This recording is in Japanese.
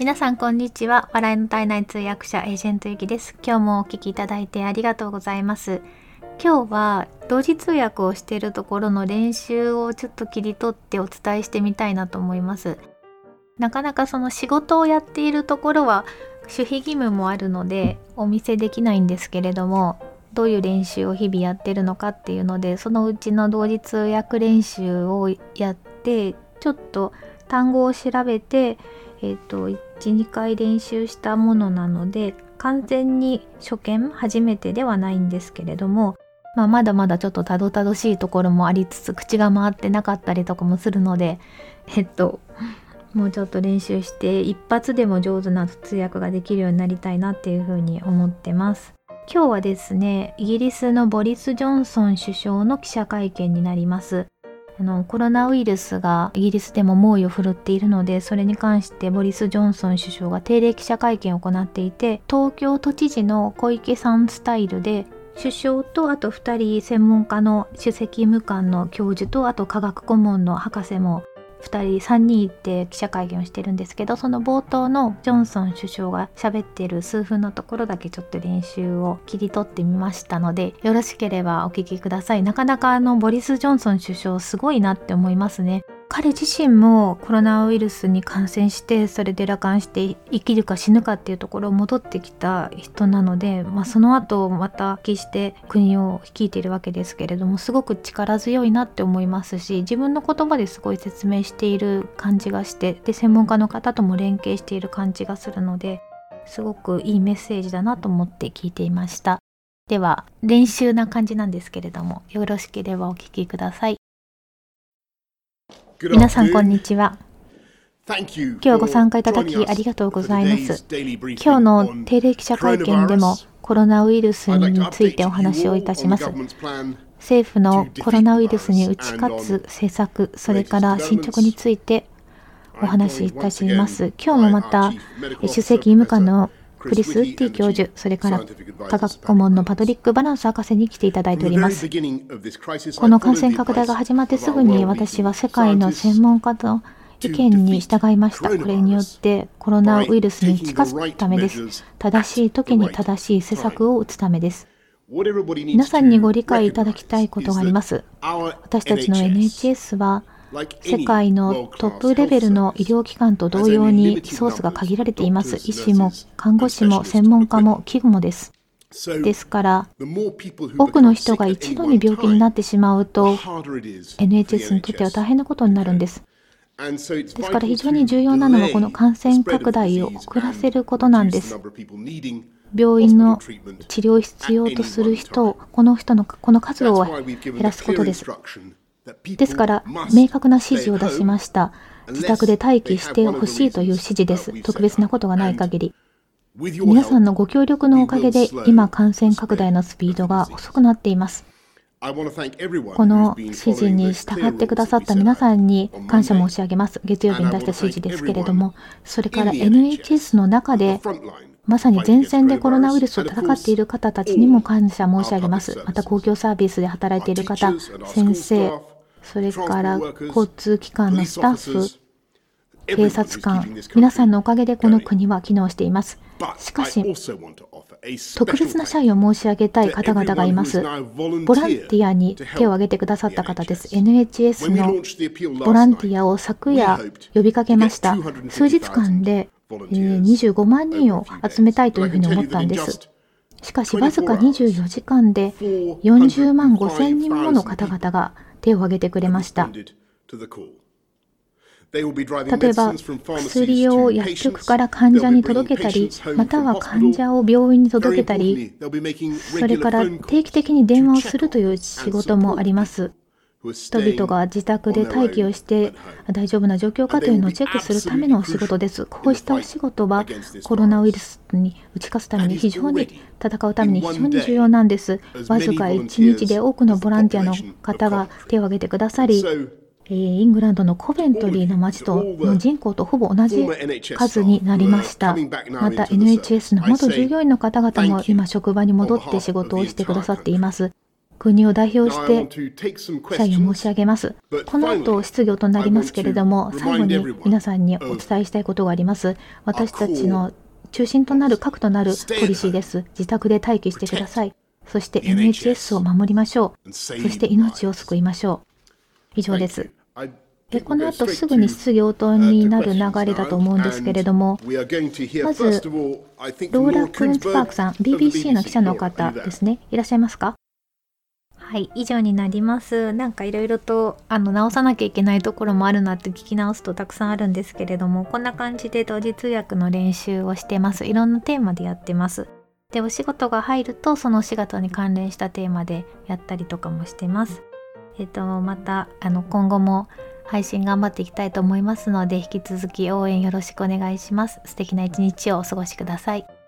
皆さんこんにちは。笑いの体内通訳者エージェントゆきです。今日もお聞きいただいてありがとうございます。今日は同時通訳をしているところの練習をちょっと切り取ってお伝えしてみたいなと思います。なかなかその仕事をやっているところは守秘義務もあるのでお見せできないんですけれどもどういう練習を日々やってるのかっていうのでそのうちの同時通訳練習をやってちょっと単語を調べてえーと、12回練習したものなので完全に初見初めてではないんですけれども、まあ、まだまだちょっとたどたどしいところもありつつ口が回ってなかったりとかもするのでえっともうちょっと練習して一発でも上手な通訳ができるようになりたいなっていうふうに思ってます。今日はですねイギリスのボリス・ジョンソン首相の記者会見になります。あのコロナウイルスがイギリスでも猛威を振るっているのでそれに関してボリス・ジョンソン首相が定例記者会見を行っていて東京都知事の小池さんスタイルで首相とあと2人専門家の首席務官の教授とあと科学顧問の博士も2人3人行って記者会見をしてるんですけどその冒頭のジョンソン首相が喋ってる数分のところだけちょっと練習を切り取ってみましたのでよろしければお聞きください。なかなかあのボリス・ジョンソン首相すごいなって思いますね。彼自身もコロナウイルスに感染してそれで羅漢して生きるか死ぬかっていうところを戻ってきた人なので、まあ、その後また帰して国を率いているわけですけれどもすごく力強いなって思いますし自分の言葉ですごい説明している感じがしてで専門家の方とも連携している感じがするのですごくいいメッセージだなと思って聞いていました。では練習な感じなんですけれどもよろしければお聞きください。皆さんこんにちは。今日ご参加いただきありがとうございます。今日の定例記者会見でもコロナウイルスについてお話をいたします。政府のコロナウイルスに打ち勝つ政策、それから進捗についてお話しいたします。今日もまた首席医務官のクリス・ウッディ教授、それから科学顧問のパトリック・バランス博士に来ていただいております。この感染拡大が始まってすぐに私は世界の専門家の意見に従いました。これによってコロナウイルスに打ち勝つためです。正しい時に正しい施策を打つためです。皆さんにご理解いただきたいことがあります。私たちの NHS は世界のトップレベルの医療機関と同様にリソースが限られています。医師も看護師も専門家も器具もです。ですから、多くの人が一度に病気になってしまうと、NHS にとっては大変なことになるんです。ですから非常に重要なのはこの感染拡大を遅らせることなんです。病院の治療を必要とする人、この人のこの数を減らすことです。ですから、明確な指示を出しました。自宅で待機してほしいという指示です。特別なことがない限り。皆さんのご協力のおかげで、今、感染拡大のスピードが遅くなっています。この指示に従ってくださった皆さんに感謝申し上げます。月曜日に出した指示ですけれども、それから NHS の中で、まさに前線でコロナウイルスを戦っている方たちにも感謝申し上げます。また公共サービスで働いている方、先生、それから交通機関のスタッフ、警察官、皆さんのおかげでこの国は機能しています。しかし、特別な謝意を申し上げたい方々がいます。ボランティアに手を挙げてくださった方です。NHS のボランティアを昨夜呼びかけました。数日間で25万人を集めたいというふうに思ったんです。しかし、わずか24時間で40万5千人もの方々が手を挙げてくれました。例えば、薬を薬局から患者に届けたり、または患者を病院に届けたり、それから定期的に電話をするという仕事もあります。人々が自宅で待機をして大丈夫な状況かというのをチェックするためのお仕事です。こうしたお仕事はコロナウイルスに打ち勝つために非常に戦うために非常に重要なんです。わずか1日で多くのボランティアの方が手を挙げてくださり、イングランドのコベントリーの町との人口とほぼ同じ数になりました。また NHS の元従業員の方々も今職場に戻って仕事をしてくださっています。国を代表して謝意を申し上げます。この後質疑となりますけれども、最後に皆さんにお伝えしたいことがあります。私たちの中心となる核となるポリシーです。自宅で待機してください。そして NHS を守りましょう。そして命を救いましょう。以上です。でこの後すぐに質疑応答になる流れだと思うんですけれども、まず、ローラ・クーンズパークさん、BBC の記者の方ですね、いらっしゃいますか？はい、以上になります。なんかいろいろとあの直さなきゃいけないところもあるなって聞き直すとたくさんあるんですけれども、こんな感じで同時通訳の練習をしてます。いろんなテーマでやってます。で、お仕事が入るとそのお仕事に関連したテーマでやったりとかもしてます。えっと、またあの今後も配信頑張っていきたいと思いますので、引き続き応援よろしくお願いします。素敵な一日をお過ごしください。